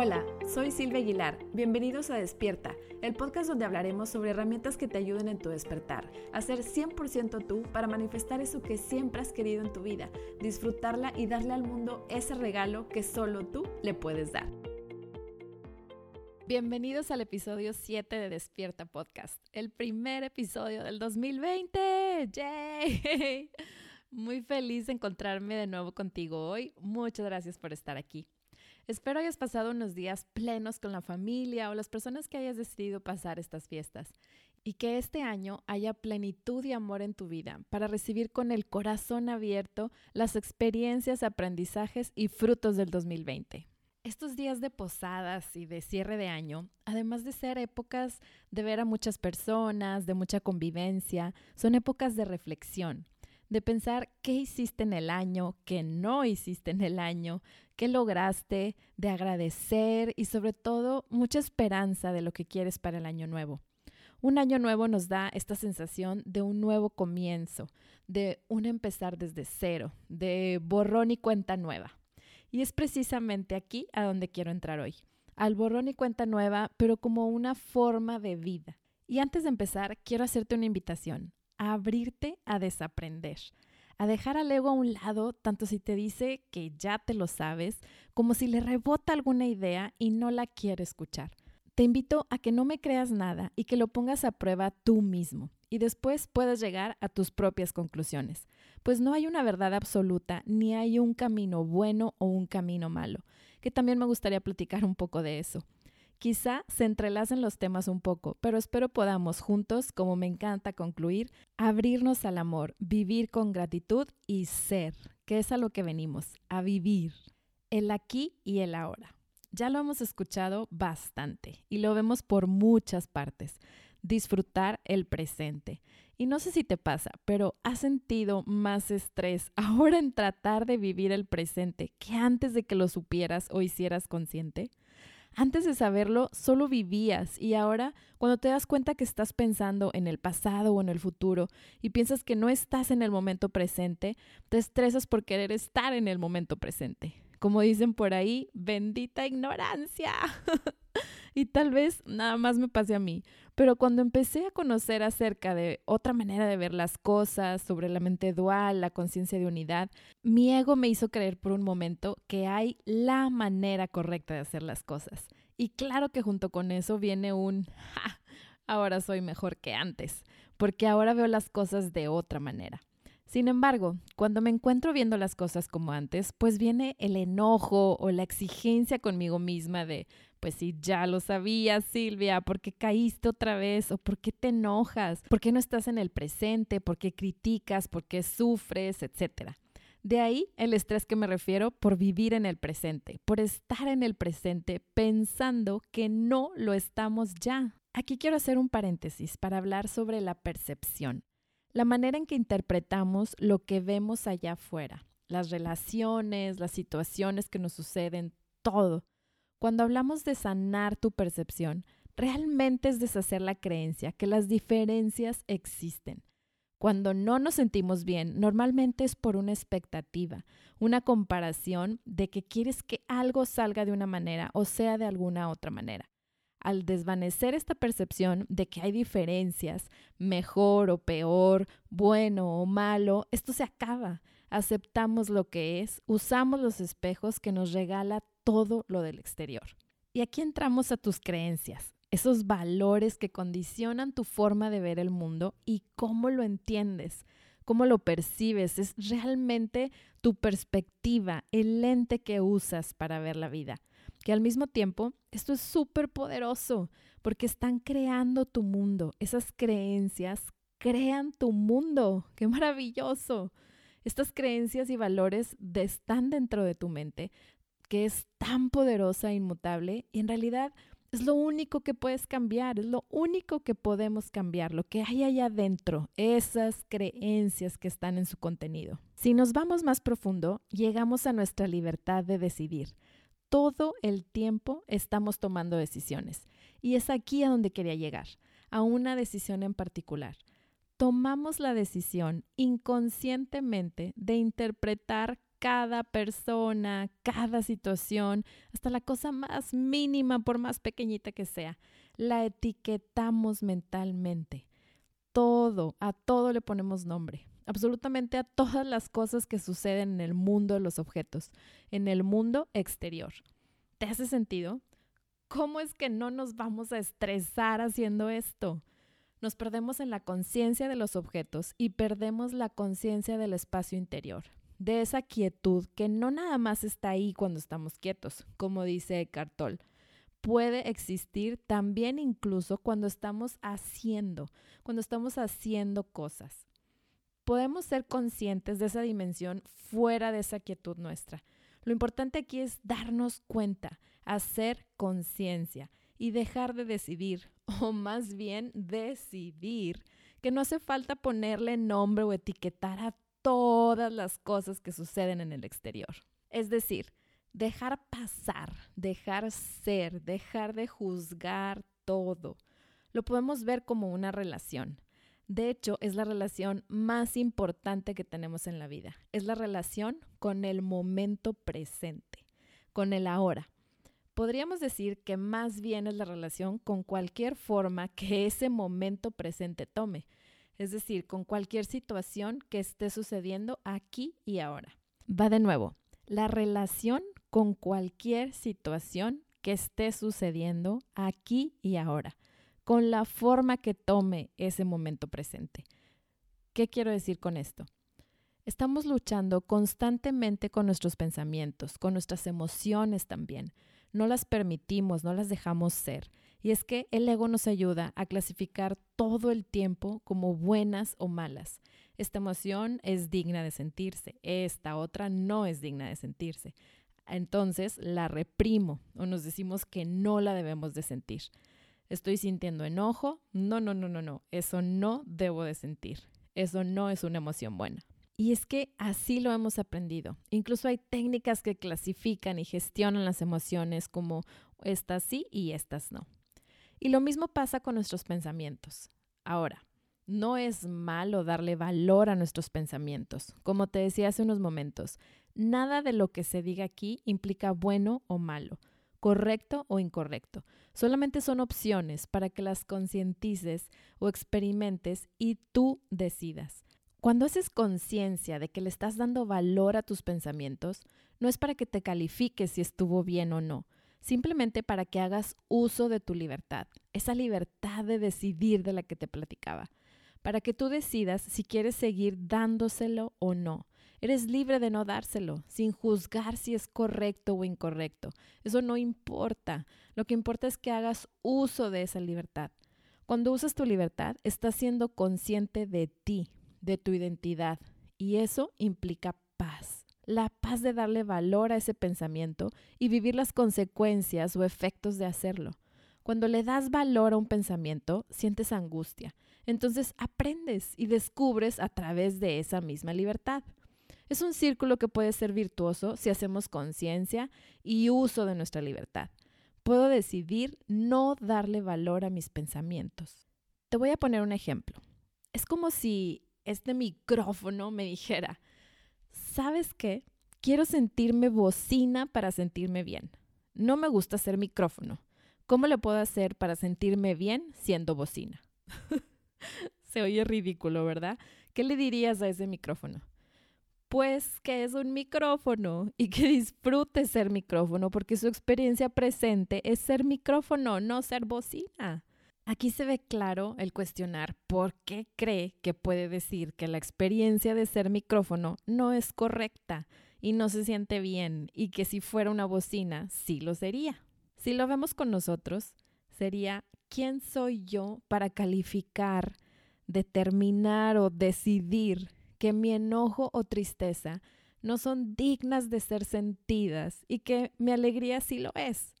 Hola, soy Silvia Aguilar. Bienvenidos a Despierta, el podcast donde hablaremos sobre herramientas que te ayuden en tu despertar, a ser 100% tú para manifestar eso que siempre has querido en tu vida, disfrutarla y darle al mundo ese regalo que solo tú le puedes dar. Bienvenidos al episodio 7 de Despierta Podcast, el primer episodio del 2020. ¡Yay! Muy feliz de encontrarme de nuevo contigo hoy. Muchas gracias por estar aquí. Espero hayas pasado unos días plenos con la familia o las personas que hayas decidido pasar estas fiestas y que este año haya plenitud y amor en tu vida para recibir con el corazón abierto las experiencias, aprendizajes y frutos del 2020. Estos días de posadas y de cierre de año, además de ser épocas de ver a muchas personas, de mucha convivencia, son épocas de reflexión, de pensar qué hiciste en el año, qué no hiciste en el año, qué lograste, de agradecer y sobre todo mucha esperanza de lo que quieres para el año nuevo. Un año nuevo nos da esta sensación de un nuevo comienzo, de un empezar desde cero, de borrón y cuenta nueva. Y es precisamente aquí a donde quiero entrar hoy, al borrón y cuenta nueva, pero como una forma de vida. Y antes de empezar, quiero hacerte una invitación, abrirte a desaprender, a dejar al ego a un lado, tanto si te dice que ya te lo sabes, como si le rebota alguna idea y no la quiere escuchar. Te invito a que no me creas nada y que lo pongas a prueba tú mismo y después puedas llegar a tus propias conclusiones, pues no hay una verdad absoluta ni hay un camino bueno o un camino malo, que también me gustaría platicar un poco de eso. Quizá se entrelacen los temas un poco, pero espero podamos juntos, como me encanta concluir, abrirnos al amor, vivir con gratitud y ser, que es a lo que venimos, a vivir, el aquí y el ahora. Ya lo hemos escuchado bastante y lo vemos por muchas partes. Disfrutar el presente. Y no sé si te pasa, pero ¿has sentido más estrés ahora en tratar de vivir el presente que antes de que lo supieras o hicieras consciente? Antes de saberlo, solo vivías y ahora, cuando te das cuenta que estás pensando en el pasado o en el futuro y piensas que no estás en el momento presente, te estresas por querer estar en el momento presente. Como dicen por ahí, bendita ignorancia. y tal vez nada más me pase a mí, pero cuando empecé a conocer acerca de otra manera de ver las cosas, sobre la mente dual, la conciencia de unidad, mi ego me hizo creer por un momento que hay la manera correcta de hacer las cosas. Y claro que junto con eso viene un, ahora soy mejor que antes, porque ahora veo las cosas de otra manera. Sin embargo, cuando me encuentro viendo las cosas como antes, pues viene el enojo o la exigencia conmigo misma de, pues si ya lo sabías, Silvia, ¿por qué caíste otra vez? ¿O por qué te enojas? ¿Por qué no estás en el presente? ¿Por qué criticas? ¿Por qué sufres? Etcétera. De ahí el estrés que me refiero por vivir en el presente, por estar en el presente pensando que no lo estamos ya. Aquí quiero hacer un paréntesis para hablar sobre la percepción la manera en que interpretamos lo que vemos allá afuera, las relaciones, las situaciones que nos suceden, todo. Cuando hablamos de sanar tu percepción, realmente es deshacer la creencia que las diferencias existen. Cuando no nos sentimos bien, normalmente es por una expectativa, una comparación de que quieres que algo salga de una manera o sea de alguna otra manera al desvanecer esta percepción de que hay diferencias, mejor o peor, bueno o malo, esto se acaba. Aceptamos lo que es, usamos los espejos que nos regala todo lo del exterior. Y aquí entramos a tus creencias, esos valores que condicionan tu forma de ver el mundo y cómo lo entiendes, cómo lo percibes, es realmente tu perspectiva, el lente que usas para ver la vida que al mismo tiempo esto es súper poderoso porque están creando tu mundo. Esas creencias crean tu mundo. ¡Qué maravilloso! Estas creencias y valores están dentro de tu mente, que es tan poderosa e inmutable, y en realidad es lo único que puedes cambiar, es lo único que podemos cambiar, lo que hay allá adentro, esas creencias que están en su contenido. Si nos vamos más profundo, llegamos a nuestra libertad de decidir todo el tiempo estamos tomando decisiones. Y es aquí a donde quería llegar, a una decisión en particular. Tomamos la decisión inconscientemente de interpretar cada persona, cada situación, hasta la cosa más mínima, por más pequeñita que sea. La etiquetamos mentalmente. Todo, a todo le ponemos nombre. Absolutamente a todas las cosas que suceden en el mundo de los objetos, en el mundo exterior. ¿Te hace sentido? ¿Cómo es que no nos vamos a estresar haciendo esto? Nos perdemos en la conciencia de los objetos y perdemos la conciencia del espacio interior, de esa quietud que no nada más está ahí cuando estamos quietos, como dice Eckhart Tolle. Puede existir también incluso cuando estamos haciendo, cuando estamos haciendo cosas. Podemos ser conscientes de esa dimensión fuera de esa quietud nuestra. Lo importante aquí es darnos cuenta, hacer conciencia y dejar de decidir, o más bien decidir, que no hace falta ponerle nombre o etiquetar a todas las cosas que suceden en el exterior. Es decir, dejar pasar, dejar ser, dejar de juzgar todo. Lo podemos ver como una relación. De hecho, es la relación más importante que tenemos en la vida. Es la relación con el momento presente, con el ahora podríamos decir que más bien es la relación con cualquier forma que ese momento presente tome, es decir, con cualquier situación que esté sucediendo aquí y ahora. Va de nuevo, la relación con cualquier situación que esté sucediendo aquí y ahora, con la forma que tome ese momento presente. ¿Qué quiero decir con esto? Estamos luchando constantemente con nuestros pensamientos, con nuestras emociones también no las permitimos, no las dejamos ser. Y es que el ego nos ayuda a clasificar todo el tiempo como buenas o malas. Esta emoción es digna de sentirse, esta otra no es digna de sentirse. Entonces la reprimo o nos decimos que no la debemos de sentir. Estoy sintiendo enojo, no, no, no, no, no, eso no debo de sentir. Eso no es una emoción buena. Y es que así lo hemos aprendido. Incluso hay técnicas que clasifican y gestionan las emociones como estas sí y estas no. Y lo mismo pasa con nuestros pensamientos. Ahora, no es malo darle valor a nuestros pensamientos. Como te decía hace unos momentos, nada de lo que se diga aquí implica bueno o malo, correcto o incorrecto. Solamente son opciones para que las concientices o experimentes y tú decidas. Cuando haces conciencia de que le estás dando valor a tus pensamientos, no es para que te califiques si estuvo bien o no, simplemente para que hagas uso de tu libertad, esa libertad de decidir de la que te platicaba, para que tú decidas si quieres seguir dándoselo o no. Eres libre de no dárselo, sin juzgar si es correcto o incorrecto. Eso no importa. Lo que importa es que hagas uso de esa libertad. Cuando usas tu libertad, estás siendo consciente de ti, de tu identidad y eso implica paz. La paz de darle valor a ese pensamiento y vivir las consecuencias o efectos de hacerlo. Cuando le das valor a un pensamiento, sientes angustia. Entonces aprendes y descubres a través de esa misma libertad. Es un círculo que puede ser virtuoso si hacemos conciencia y uso de nuestra libertad. Puedo decidir no darle valor a mis pensamientos. Te voy a poner un ejemplo. Es como si este micrófono me dijera, ¿sabes qué? Quiero sentirme bocina para sentirme bien. No me gusta ser micrófono. ¿Cómo le puedo hacer para sentirme bien siendo bocina? Se oye ridículo, ¿verdad? ¿Qué le dirías a ese micrófono? Pues que es un micrófono y que disfrute ser micrófono porque su experiencia presente es ser micrófono, no ser bocina. Aquí se ve claro el cuestionar por qué cree que puede decir que la experiencia de ser micrófono no es correcta y no se siente bien y que si fuera una bocina sí lo sería. Si lo vemos con nosotros, sería ¿quién soy yo para calificar, determinar o decidir que mi enojo o tristeza no son dignas de ser sentidas y que mi alegría sí lo es?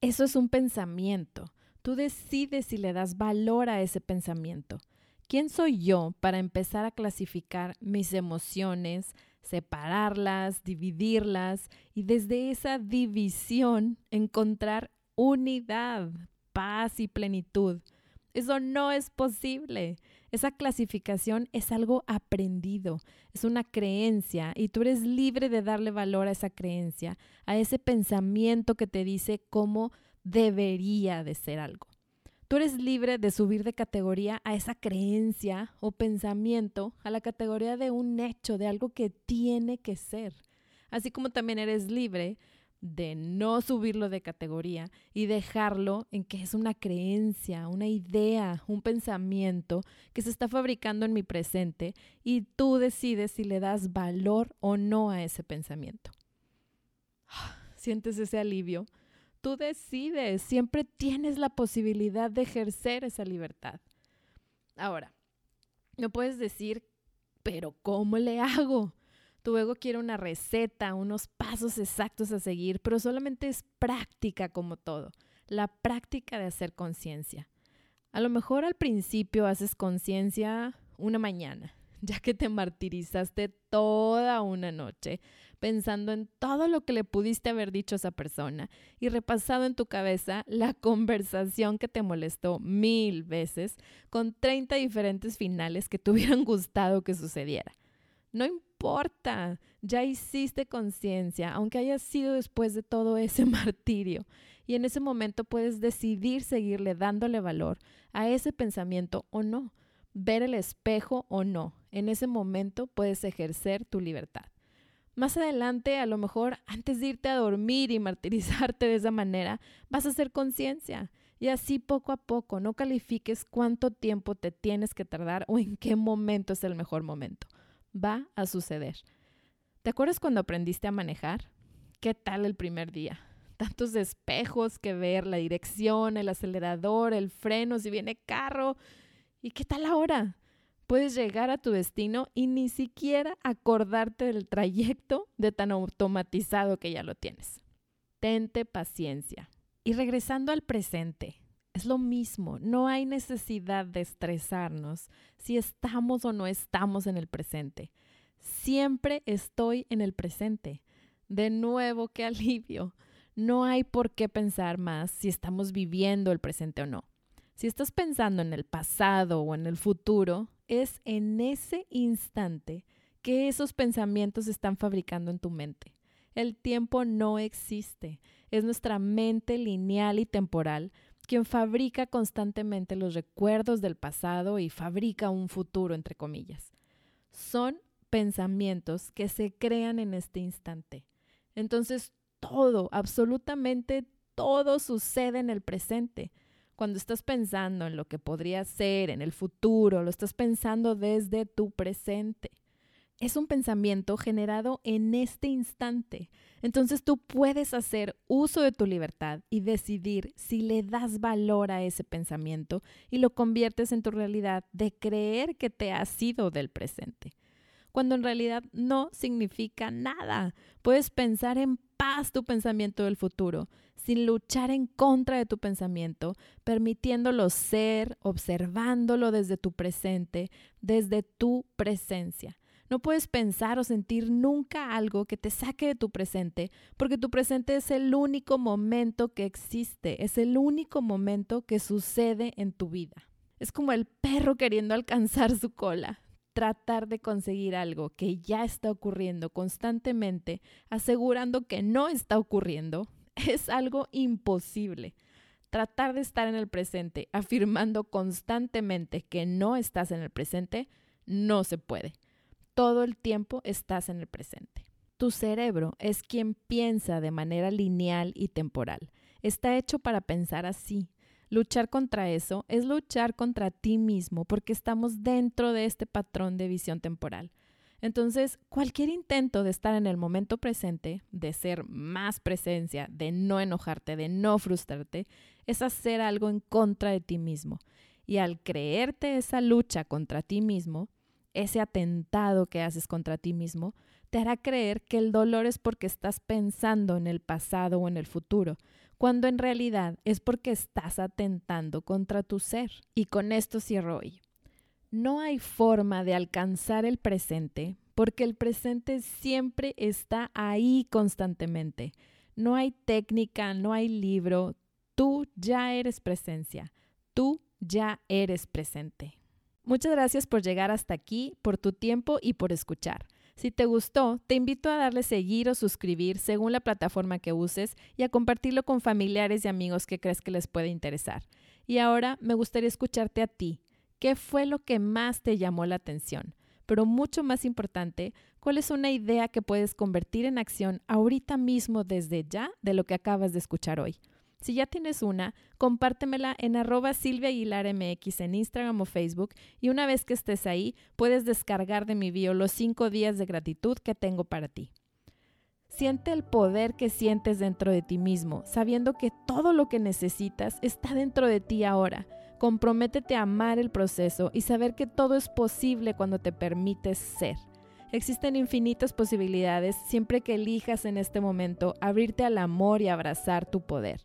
Eso es un pensamiento Tú decides si le das valor a ese pensamiento. ¿Quién soy yo para empezar a clasificar mis emociones, separarlas, dividirlas y desde esa división encontrar unidad, paz y plenitud? Eso no es posible. Esa clasificación es algo aprendido, es una creencia y tú eres libre de darle valor a esa creencia, a ese pensamiento que te dice cómo debería de ser algo. Tú eres libre de subir de categoría a esa creencia o pensamiento, a la categoría de un hecho, de algo que tiene que ser. Así como también eres libre de no subirlo de categoría y dejarlo en que es una creencia, una idea, un pensamiento que se está fabricando en mi presente y tú decides si le das valor o no a ese pensamiento. ¿Sientes ese alivio? Tú decides, siempre tienes la posibilidad de ejercer esa libertad. Ahora, no puedes decir, pero ¿cómo le hago? Tu ego quiere una receta, unos pasos exactos a seguir, pero solamente es práctica como todo, la práctica de hacer conciencia. A lo mejor al principio haces conciencia una mañana, ya que te martirizaste toda una noche pensando en todo lo que le pudiste haber dicho a esa persona y repasado en tu cabeza la conversación que te molestó mil veces con 30 diferentes finales que te hubieran gustado que sucediera. No importa, ya hiciste conciencia, aunque haya sido después de todo ese martirio. Y en ese momento puedes decidir seguirle dándole valor a ese pensamiento o no, ver el espejo o no. En ese momento puedes ejercer tu libertad. Más adelante, a lo mejor antes de irte a dormir y martirizarte de esa manera, vas a hacer conciencia. Y así poco a poco, no califiques cuánto tiempo te tienes que tardar o en qué momento es el mejor momento va a suceder. ¿Te acuerdas cuando aprendiste a manejar? ¿Qué tal el primer día? Tantos espejos que ver, la dirección, el acelerador, el freno, si viene carro. ¿Y qué tal ahora? Puedes llegar a tu destino y ni siquiera acordarte del trayecto de tan automatizado que ya lo tienes. Tente paciencia. Y regresando al presente, es lo mismo, no hay necesidad de estresarnos si estamos o no estamos en el presente. Siempre estoy en el presente. De nuevo, qué alivio. No hay por qué pensar más si estamos viviendo el presente o no. Si estás pensando en el pasado o en el futuro, es en ese instante que esos pensamientos se están fabricando en tu mente. El tiempo no existe. Es nuestra mente lineal y temporal quien fabrica constantemente los recuerdos del pasado y fabrica un futuro, entre comillas. Son pensamientos que se crean en este instante. Entonces, todo, absolutamente todo sucede en el presente. Cuando estás pensando en lo que podría ser en el futuro, lo estás pensando desde tu presente es un pensamiento generado en este instante. Entonces tú puedes hacer uso de tu libertad y decidir si le das valor a ese pensamiento y lo conviertes en tu realidad de creer que te has sido del presente. Cuando en realidad no significa nada. Puedes pensar en paz tu pensamiento del futuro, sin luchar en contra de tu pensamiento, permitiéndolo ser, observándolo desde tu presente, desde tu presencia. No puedes pensar o sentir nunca algo que te saque de tu presente, porque tu presente es el único momento que existe, es el único momento que sucede en tu vida. Es como el perro queriendo alcanzar su cola. Tratar de conseguir algo que ya está ocurriendo constantemente, asegurando que no está ocurriendo, es algo imposible. Tratar de estar en el presente, afirmando constantemente que no estás en el presente, no se puede todo el tiempo estás en el presente. Tu cerebro es quien piensa de manera lineal y temporal. Está hecho para pensar así. Luchar contra eso es luchar contra ti mismo porque estamos dentro de este patrón de visión temporal. Entonces, cualquier intento de estar en el momento presente, de ser más presencia, de no enojarte, de no frustrarte, es hacer algo en contra de ti mismo. Y al creerte esa lucha contra ti mismo, ese atentado que haces contra ti mismo, te hará creer que el dolor es porque estás pensando en el pasado o en el futuro, cuando en realidad es porque estás atentando contra tu ser. Y con esto cierro hoy. No hay forma de alcanzar el presente porque el presente siempre está ahí constantemente. No hay técnica, no hay libro, tú ya eres presencia, tú ya eres presente. Muchas gracias por llegar hasta aquí, por tu tiempo y por escuchar. Si te gustó, te invito a darle seguir o suscribir según la plataforma que uses y a compartirlo con familiares y amigos que crees que les puede interesar. Y ahora me gustaría escucharte a ti. ¿Qué fue lo que más te llamó la atención? Pero mucho más importante, ¿cuál es una idea que puedes convertir en acción ahorita mismo desde ya de lo que acabas de escuchar hoy? Si ya tienes una, compártemela en arroba Silvia en Instagram o Facebook y una vez que estés ahí, puedes descargar de mi bio los cinco días de gratitud que tengo para ti. Siente el poder que sientes dentro de ti mismo, sabiendo que todo lo que necesitas está dentro de ti ahora. Comprométete a amar el proceso y saber que todo es posible cuando te permites ser. Existen infinitas posibilidades siempre que elijas en este momento abrirte al amor y abrazar tu poder.